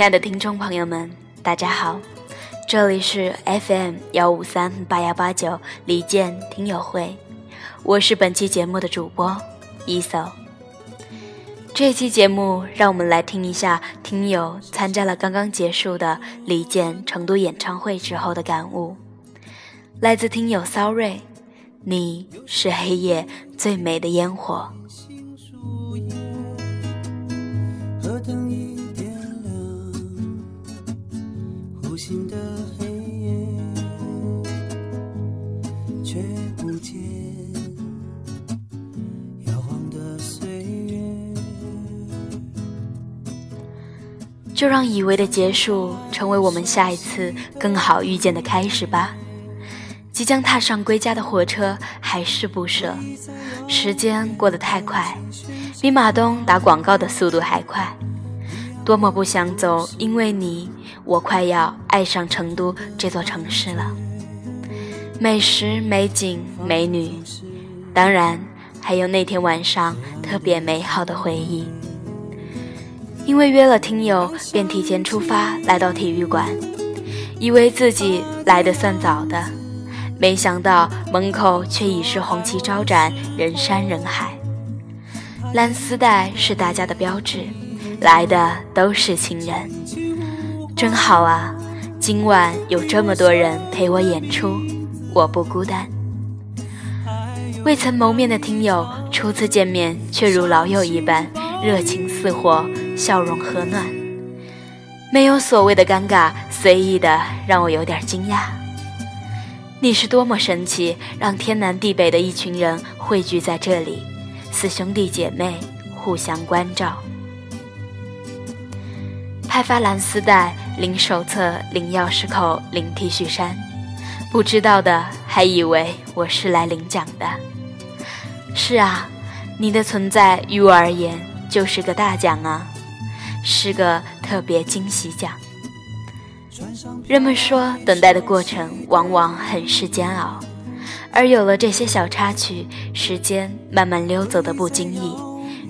亲爱的听众朋友们，大家好，这里是 FM 幺五三八幺八九李健听友会，我是本期节目的主播一搜。这期节目，让我们来听一下听友参加了刚刚结束的李健成都演唱会之后的感悟，来自听友骚瑞，你是黑夜最美的烟火。新的黑夜却就让以为的结束成为我们下一次更好遇见的开始吧。即将踏上归家的火车，还是不舍。时间过得太快，比马东打广告的速度还快。多么不想走，因为你，我快要爱上成都这座城市了。美食、美景、美女，当然还有那天晚上特别美好的回忆。因为约了听友，便提前出发来到体育馆，以为自己来的算早的，没想到门口却已是红旗招展，人山人海。蓝丝带是大家的标志，来的都是情人，真好啊！今晚有这么多人陪我演出，我不孤单。未曾谋面的听友，初次见面却如老友一般，热情似火。笑容和暖，没有所谓的尴尬，随意的让我有点惊讶。你是多么神奇，让天南地北的一群人汇聚在这里，似兄弟姐妹，互相关照。派发蓝丝带，领手册，领钥匙扣，领 T 恤衫，不知道的还以为我是来领奖的。是啊，你的存在于我而言就是个大奖啊。是个特别惊喜奖。人们说，等待的过程往往很是煎熬，而有了这些小插曲，时间慢慢溜走的不经意，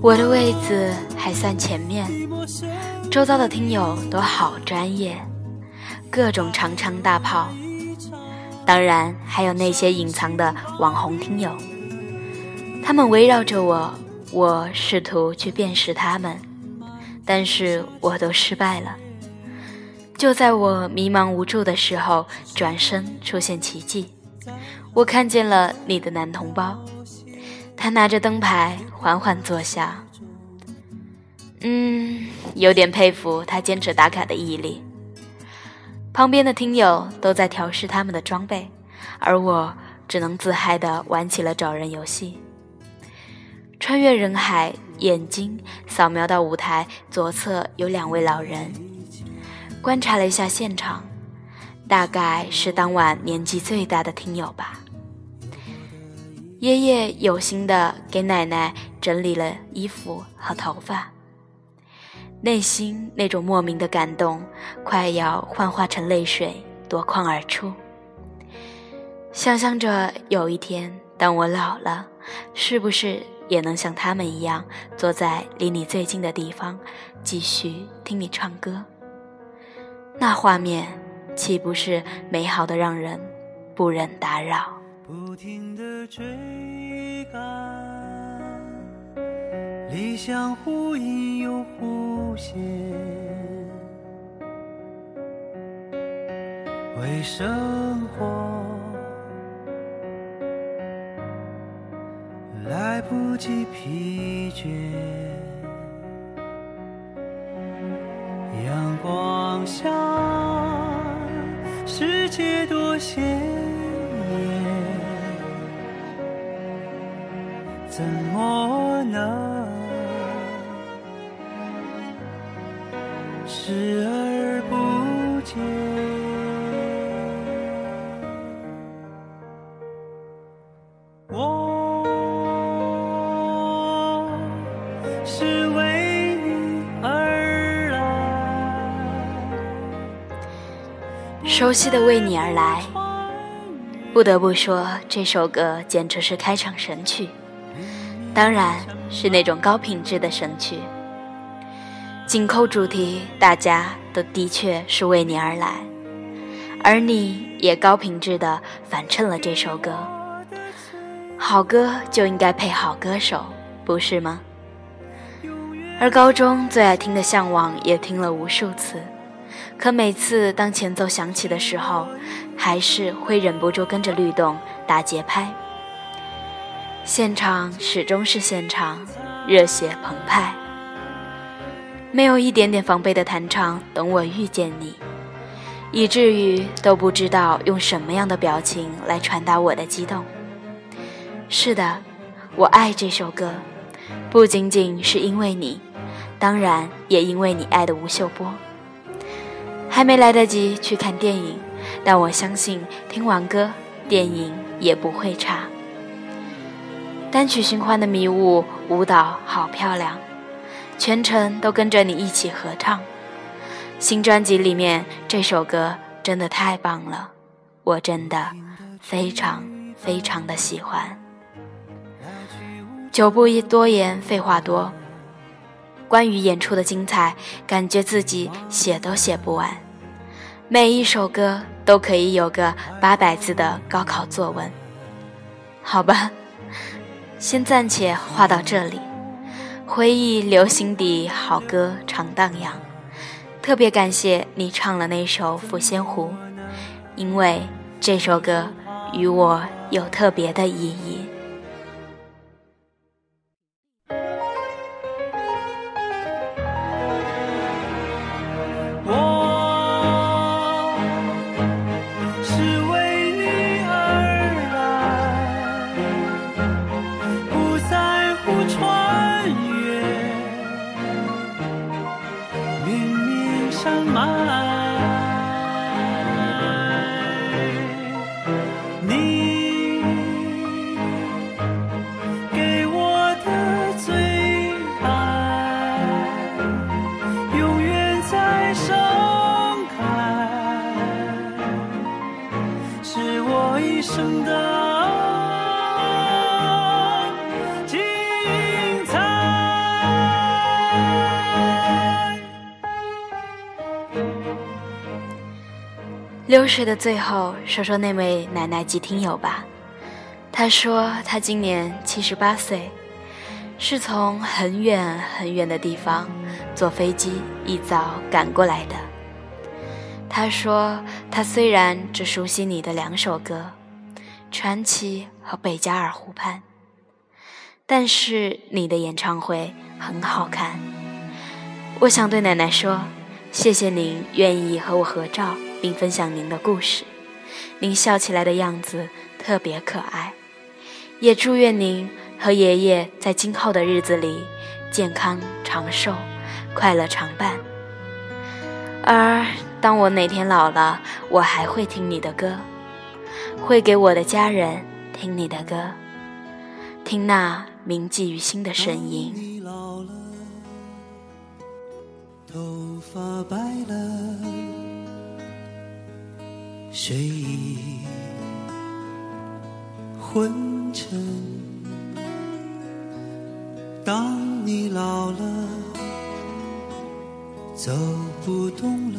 我的位子还算前面，周遭的听友都好专业，各种长枪大炮，当然还有那些隐藏的网红听友。他们围绕着我，我试图去辨识他们，但是我都失败了。就在我迷茫无助的时候，转身出现奇迹，我看见了你的男同胞，他拿着灯牌缓缓坐下。嗯，有点佩服他坚持打卡的毅力。旁边的听友都在调试他们的装备，而我只能自嗨地玩起了找人游戏。穿越人海，眼睛扫描到舞台左侧有两位老人，观察了一下现场，大概是当晚年纪最大的听友吧。爷爷有心的给奶奶整理了衣服和头发，内心那种莫名的感动快要幻化成泪水夺眶而出。想象着有一天当我老了，是不是？也能像他们一样，坐在离你最近的地方，继续听你唱歌。那画面岂不是美好的让人不忍打扰？不停的追赶，理想忽隐又忽现，为生活。来不及疲倦，阳光下世界多鲜么能视而不见？我是为你而来。熟悉的《为你而来》，不得不说，这首歌简直是开场神曲。当然是那种高品质的神曲。紧扣主题，大家都的确是为你而来，而你也高品质的反衬了这首歌。好歌就应该配好歌手，不是吗？而高中最爱听的《向往》也听了无数次，可每次当前奏响起的时候，还是会忍不住跟着律动打节拍。现场始终是现场，热血澎湃，没有一点点防备的弹唱。等我遇见你，以至于都不知道用什么样的表情来传达我的激动。是的，我爱这首歌，不仅仅是因为你，当然也因为你爱的吴秀波。还没来得及去看电影，但我相信听完歌，电影也不会差。单曲循环的迷雾，舞蹈好漂亮，全程都跟着你一起合唱。新专辑里面这首歌真的太棒了，我真的非常非常的喜欢。久不一多言，废话多。关于演出的精彩，感觉自己写都写不完，每一首歌都可以有个八百字的高考作文。好吧。先暂且画到这里，回忆留心底，好歌常荡漾。特别感谢你唱了那首《抚仙湖》，因为这首歌与我有特别的意义。流水的最后，说说那位奶奶及听友吧。她说她今年七十八岁，是从很远很远的地方坐飞机一早赶过来的。她说她虽然只熟悉你的两首歌《传奇》和《贝加尔湖畔》，但是你的演唱会很好看。我想对奶奶说，谢谢您愿意和我合照。并分享您的故事，您笑起来的样子特别可爱，也祝愿您和爷爷在今后的日子里健康长寿，快乐常伴。而当我哪天老了，我还会听你的歌，会给我的家人听你的歌，听那铭记于心的声音。头发白了。睡意昏沉。当你老了，走不动了，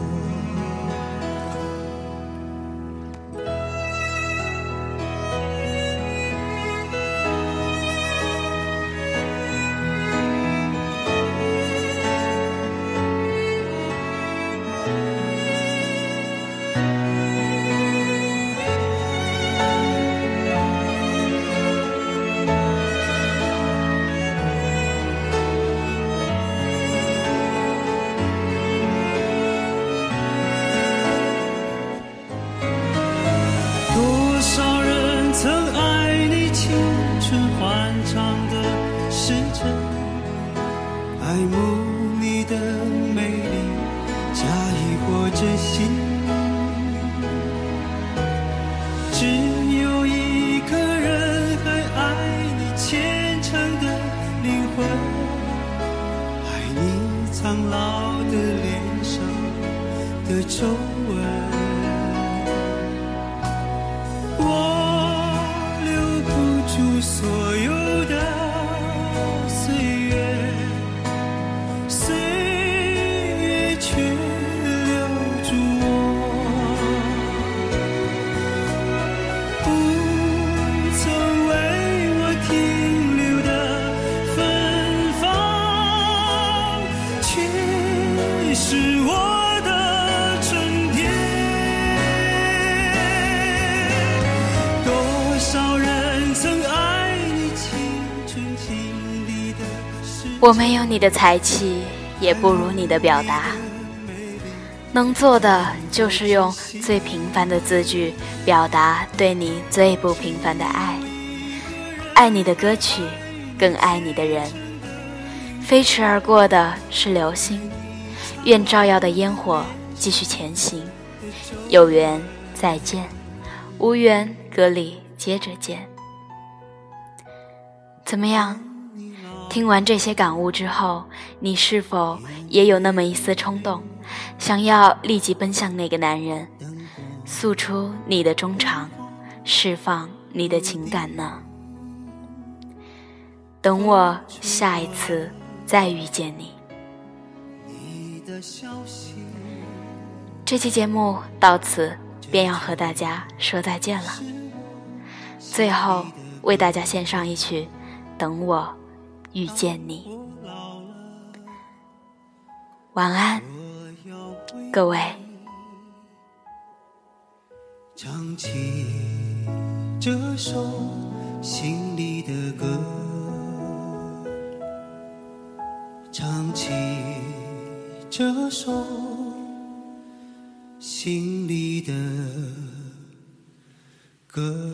或我没有你的才气，也不如你的表达。能做的就是用最平凡的字句表达对你最不平凡的爱，爱你的歌曲，更爱你的人。飞驰而过的是流星，愿照耀的烟火继续前行。有缘再见，无缘隔里接着见。怎么样？听完这些感悟之后，你是否也有那么一丝冲动，想要立即奔向那个男人，诉出你的衷肠，释放你的情感呢？等我下一次再遇见你。这期节目到此便要和大家说再见了。最后为大家献上一曲《等我遇见你》，晚安，各位。唱起这首心里的歌，唱起这首心里的歌。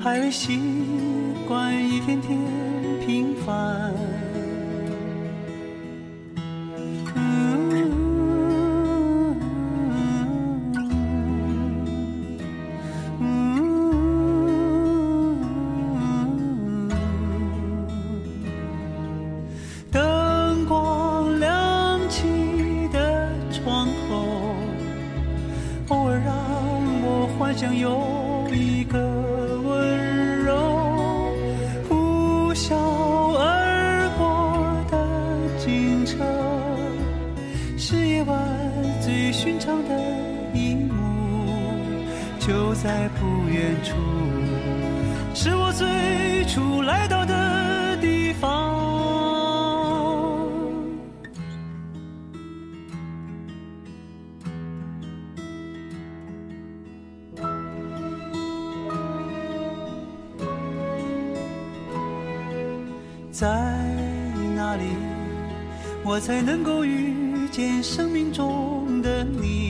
还未习惯一天天平凡。灯光亮起的窗口，偶尔让我幻想有一个在不远处，是我最初来到的地方。在哪里，我才能够遇见生命中的你？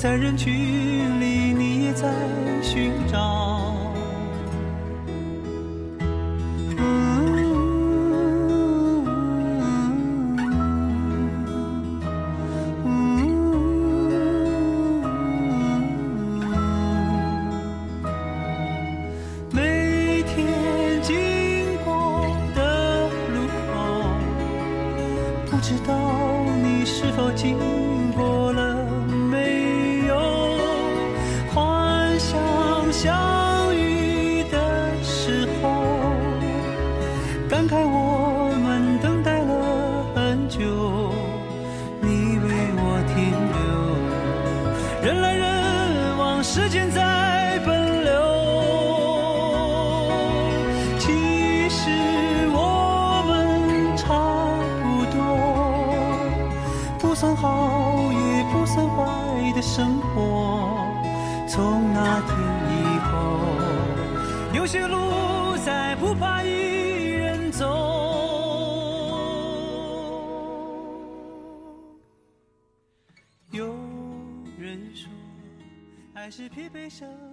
在人群里，你也在寻找。时间在奔流。其实我们差不多，不算好也不算坏的生活。从那天以后，有些路再不怕一还，是疲惫生